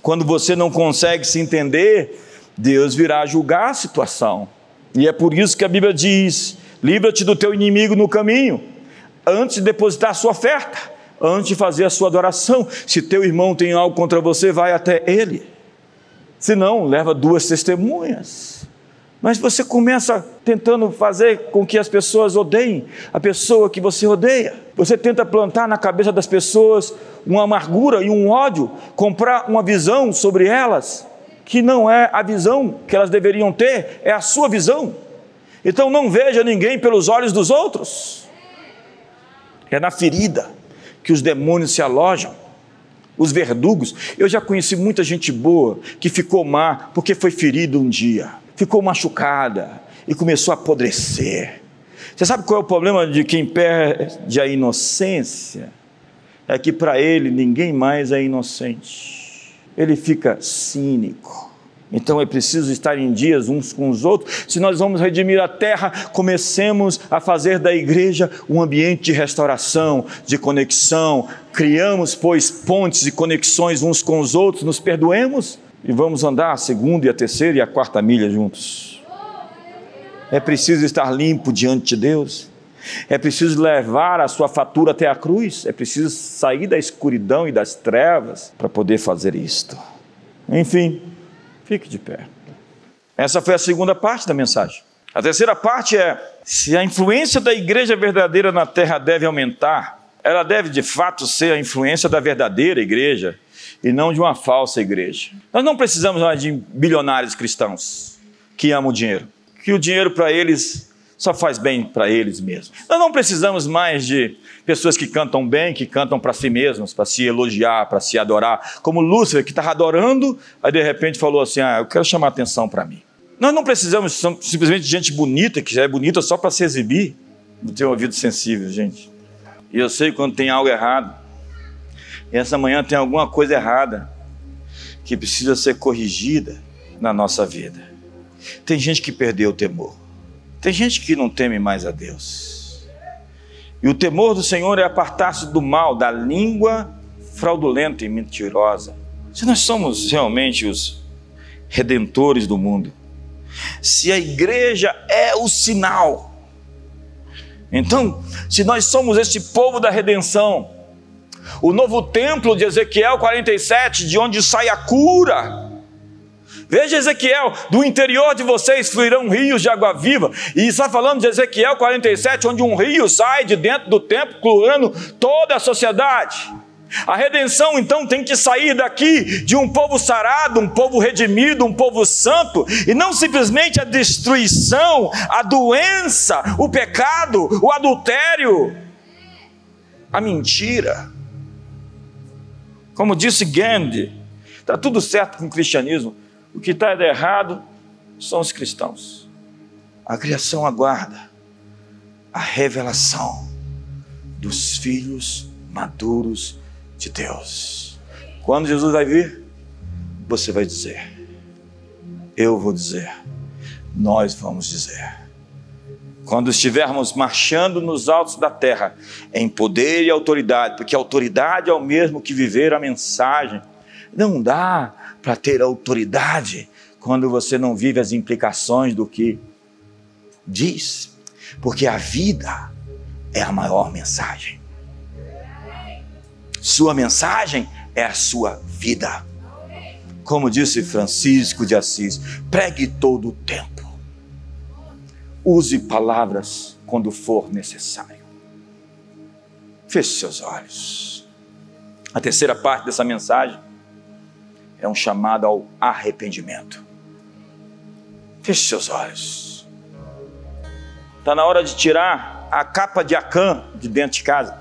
Speaker 1: Quando você não consegue se entender, Deus virá julgar a situação. E é por isso que a Bíblia diz: livra-te do teu inimigo no caminho, antes de depositar a sua oferta, antes de fazer a sua adoração. Se teu irmão tem algo contra você, vai até ele. Se não, leva duas testemunhas. Mas você começa tentando fazer com que as pessoas odeiem a pessoa que você odeia. Você tenta plantar na cabeça das pessoas uma amargura e um ódio, comprar uma visão sobre elas que não é a visão que elas deveriam ter, é a sua visão. Então não veja ninguém pelos olhos dos outros. É na ferida que os demônios se alojam, os verdugos. Eu já conheci muita gente boa que ficou má porque foi ferido um dia ficou machucada e começou a apodrecer. Você sabe qual é o problema de quem perde a inocência? É que para ele ninguém mais é inocente. Ele fica cínico. Então é preciso estar em dias uns com os outros. Se nós vamos redimir a terra, comecemos a fazer da igreja um ambiente de restauração, de conexão. Criamos, pois, pontes e conexões uns com os outros, nos perdoemos e vamos andar a segunda e a terceira e a quarta milha juntos. É preciso estar limpo diante de Deus. É preciso levar a sua fatura até a cruz. É preciso sair da escuridão e das trevas para poder fazer isto. Enfim, fique de pé. Essa foi a segunda parte da mensagem. A terceira parte é: se a influência da igreja verdadeira na terra deve aumentar, ela deve de fato ser a influência da verdadeira igreja e não de uma falsa igreja. Nós não precisamos mais de bilionários cristãos que amam o dinheiro, que o dinheiro para eles só faz bem para eles mesmos. Nós não precisamos mais de pessoas que cantam bem, que cantam para si mesmos, para se elogiar, para se adorar, como Lúcifer, que estava adorando, aí de repente falou assim: Ah, eu quero chamar atenção para mim. Nós não precisamos simplesmente de gente bonita, que já é bonita só para se exibir. Não tenho ouvido sensível, gente. E eu sei quando tem algo errado. E essa manhã tem alguma coisa errada que precisa ser corrigida na nossa vida. Tem gente que perdeu o temor. Tem gente que não teme mais a Deus. E o temor do Senhor é apartar-se do mal, da língua fraudulenta e mentirosa. Se nós somos realmente os redentores do mundo, se a igreja é o sinal, então, se nós somos este povo da redenção, o novo templo de Ezequiel 47, de onde sai a cura. Veja Ezequiel, do interior de vocês fluirão rios de água viva. E está falando de Ezequiel 47, onde um rio sai de dentro do templo, curando toda a sociedade. A redenção então tem que sair daqui de um povo sarado, um povo redimido, um povo santo, e não simplesmente a destruição, a doença, o pecado, o adultério, a mentira. Como disse Gandhi, está tudo certo com o cristianismo, o que está errado são os cristãos. A criação aguarda a revelação dos filhos maduros de Deus. Quando Jesus vai vir, você vai dizer, eu vou dizer, nós vamos dizer. Quando estivermos marchando nos altos da terra, em poder e autoridade, porque autoridade é o mesmo que viver a mensagem. Não dá para ter autoridade quando você não vive as implicações do que diz, porque a vida é a maior mensagem. Sua mensagem é a sua vida. Como disse Francisco de Assis, pregue todo o tempo Use palavras quando for necessário. Feche seus olhos. A terceira parte dessa mensagem é um chamado ao arrependimento. Feche seus olhos. Está na hora de tirar a capa de Acã de dentro de casa.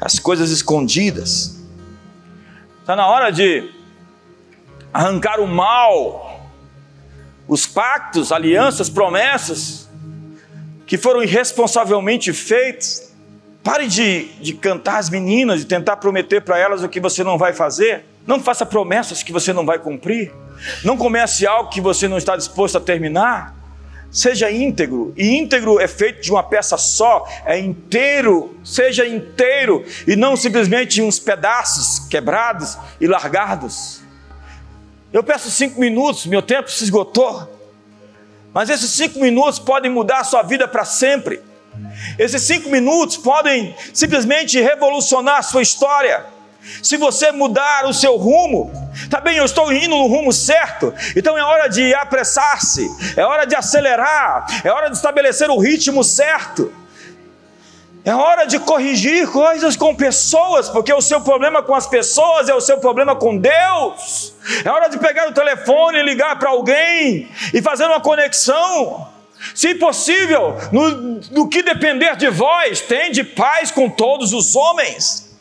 Speaker 1: As coisas escondidas. Está na hora de arrancar o mal os pactos, alianças, promessas que foram irresponsavelmente feitos. Pare de, de cantar as meninas e tentar prometer para elas o que você não vai fazer. Não faça promessas que você não vai cumprir. Não comece algo que você não está disposto a terminar.
Speaker 2: seja íntegro, e íntegro é feito de uma peça só, é inteiro, seja inteiro, e não simplesmente uns pedaços quebrados e largados. Eu peço cinco minutos, meu tempo se esgotou, mas esses cinco minutos podem mudar a sua vida para sempre. Esses cinco minutos podem simplesmente revolucionar a sua história. Se você mudar o seu rumo, tá bem, eu estou indo no rumo certo, então é hora de apressar-se, é hora de acelerar, é hora de estabelecer o ritmo certo. É hora de corrigir coisas com pessoas, porque o seu problema com as pessoas é o seu problema com Deus. É hora de pegar o telefone e ligar para alguém e fazer uma conexão. Se possível, no, no que depender de vós, tende paz com todos os homens.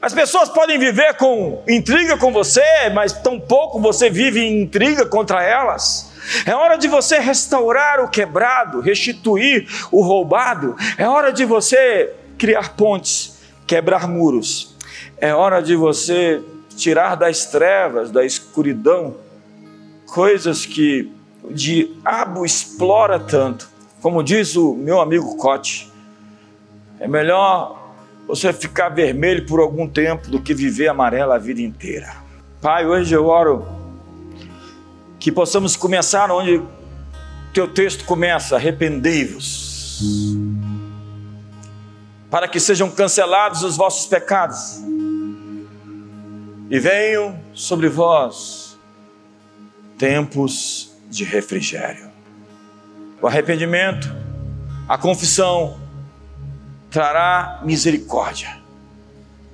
Speaker 2: As pessoas podem viver com intriga com você, mas tão pouco você vive em intriga contra elas. É hora de você restaurar o quebrado, restituir o roubado. É hora de você criar pontes, quebrar muros. É hora de você tirar das trevas, da escuridão, coisas que o diabo explora tanto. Como diz o meu amigo Cote, é melhor você ficar vermelho por algum tempo do que viver amarelo a vida inteira. Pai, hoje eu oro que possamos começar onde teu texto começa: arrependei-vos, para que sejam cancelados os vossos pecados e venham sobre vós tempos de refrigério. O arrependimento, a confissão, trará misericórdia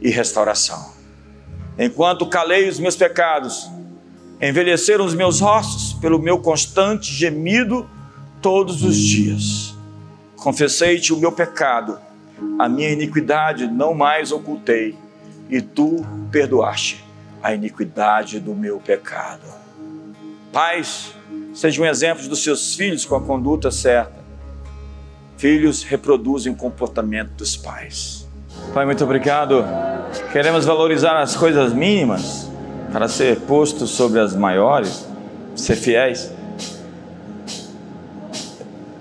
Speaker 2: e restauração. Enquanto calei os meus pecados, envelheceram os meus ossos pelo meu constante gemido todos os dias. Confessei-te o meu pecado, a minha iniquidade não mais ocultei, e tu perdoaste a iniquidade do meu pecado. Pais, sejam exemplos dos seus filhos com a conduta certa Filhos reproduzem o comportamento dos pais. Pai, muito obrigado. Queremos valorizar as coisas mínimas para ser posto sobre as maiores, ser fiéis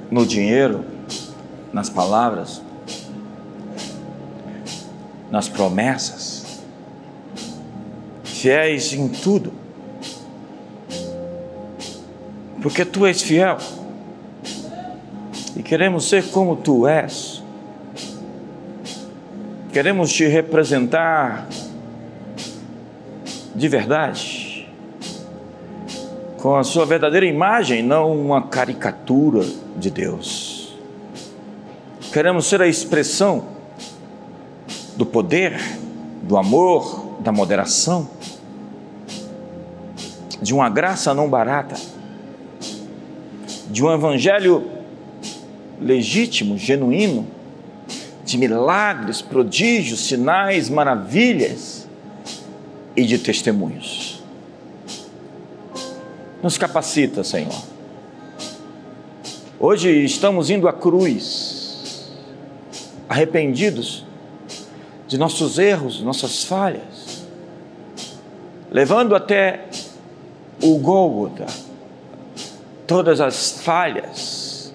Speaker 2: no dinheiro, nas palavras, nas promessas, fiéis em tudo, porque tu és fiel. E queremos ser como tu és. Queremos te representar de verdade, com a sua verdadeira imagem, não uma caricatura de Deus. Queremos ser a expressão do poder, do amor, da moderação, de uma graça não barata, de um evangelho legítimo, genuíno, de milagres, prodígios, sinais, maravilhas e de testemunhos. Nos capacita, Senhor. Hoje estamos indo à cruz, arrependidos de nossos erros, nossas falhas, levando até o Gólgota todas as falhas,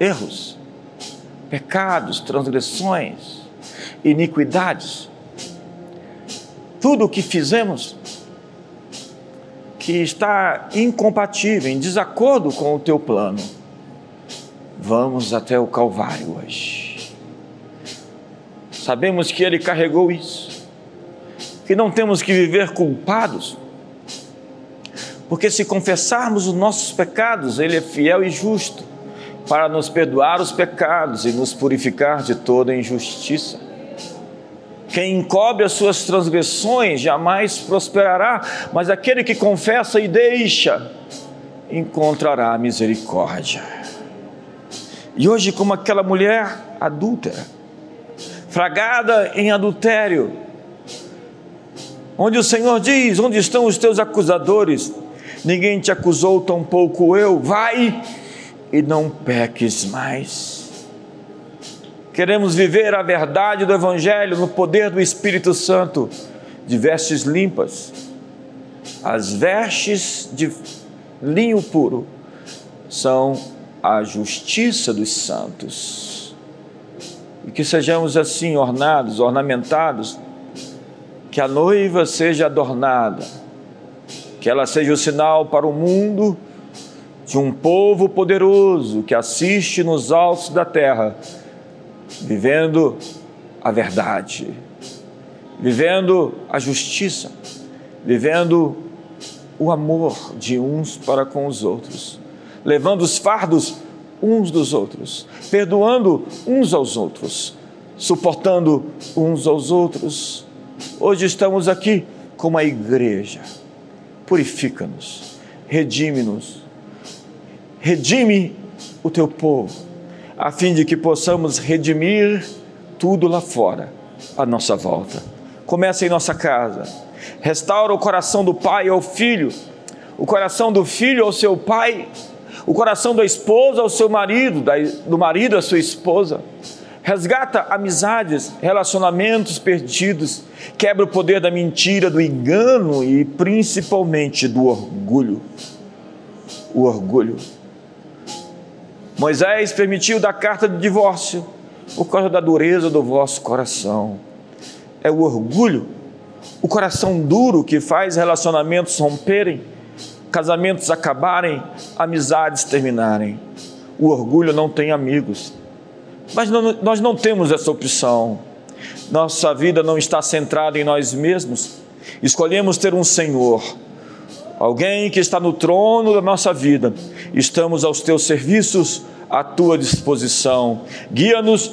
Speaker 2: erros, pecados, transgressões, iniquidades. Tudo o que fizemos que está incompatível, em desacordo com o teu plano. Vamos até o Calvário hoje. Sabemos que Ele carregou isso, que não temos que viver culpados, porque se confessarmos os nossos pecados, Ele é fiel e justo para nos perdoar os pecados e nos purificar de toda injustiça. Quem encobre as suas transgressões jamais prosperará, mas aquele que confessa e deixa encontrará misericórdia. E hoje, como aquela mulher adúltera, fragada em adultério, onde o Senhor diz: Onde estão os teus acusadores? Ninguém te acusou, tampouco eu. Vai e não peques mais. Queremos viver a verdade do Evangelho no poder do Espírito Santo, de vestes limpas. As vestes de linho puro são a justiça dos santos. E que sejamos assim ornados, ornamentados, que a noiva seja adornada, que ela seja o sinal para o mundo de um povo poderoso que assiste nos altos da terra, vivendo a verdade, vivendo a justiça, vivendo o amor de uns para com os outros, levando os fardos uns dos outros, perdoando uns aos outros, suportando uns aos outros. Hoje estamos aqui como a igreja. Purifica-nos, redime-nos, redime o teu povo, a fim de que possamos redimir tudo lá fora, à nossa volta. Começa em nossa casa restaura o coração do pai ao filho, o coração do filho ao seu pai, o coração da esposa ao seu marido, do marido à sua esposa. Resgata amizades, relacionamentos perdidos, quebra o poder da mentira, do engano e principalmente do orgulho. O orgulho. Moisés permitiu da carta de divórcio por causa da dureza do vosso coração. É o orgulho o coração duro que faz relacionamentos romperem, casamentos acabarem, amizades terminarem. O orgulho não tem amigos. Mas não, nós não temos essa opção. Nossa vida não está centrada em nós mesmos. Escolhemos ter um Senhor, alguém que está no trono da nossa vida. Estamos aos teus serviços, à tua disposição. Guia-nos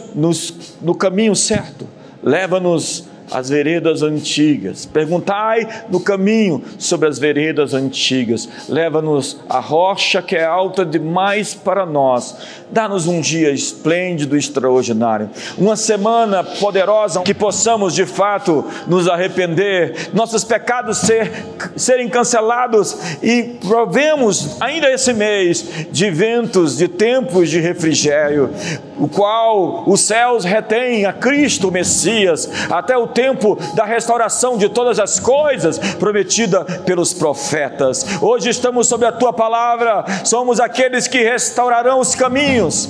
Speaker 2: no caminho certo. Leva-nos as veredas antigas. Perguntai no caminho sobre as veredas antigas. Leva-nos à rocha que é alta demais para nós. Dá-nos um dia esplêndido e extraordinário. Uma semana poderosa que possamos de fato nos arrepender, nossos pecados ser, serem cancelados e provemos ainda esse mês de ventos, de tempos de refrigério, o qual os céus retêm a Cristo Messias até o tempo da restauração de todas as coisas prometida pelos profetas. Hoje estamos sob a tua palavra, somos aqueles que restaurarão os caminhos,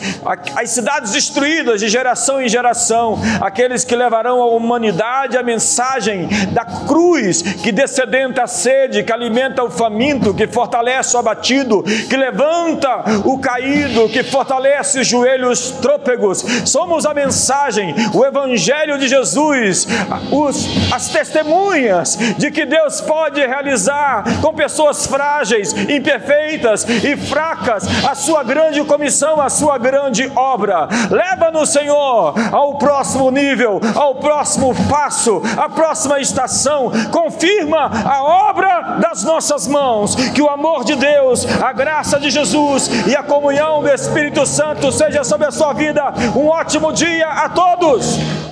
Speaker 2: as cidades destruídas de geração em geração, aqueles que levarão à humanidade a mensagem da cruz que descedenta a sede, que alimenta o faminto, que fortalece o abatido, que levanta o caído, que fortalece os joelhos trôpegos. Somos a mensagem, o evangelho de Jesus, os, as testemunhas de que Deus pode realizar com pessoas frágeis, imperfeitas e fracas a sua grande comissão, a sua grande obra. Leva-nos, Senhor, ao próximo nível, ao próximo passo, à próxima estação. Confirma a obra das nossas mãos. Que o amor de Deus, a graça de Jesus e a comunhão do Espírito Santo seja sobre a sua vida. Um ótimo dia a todos.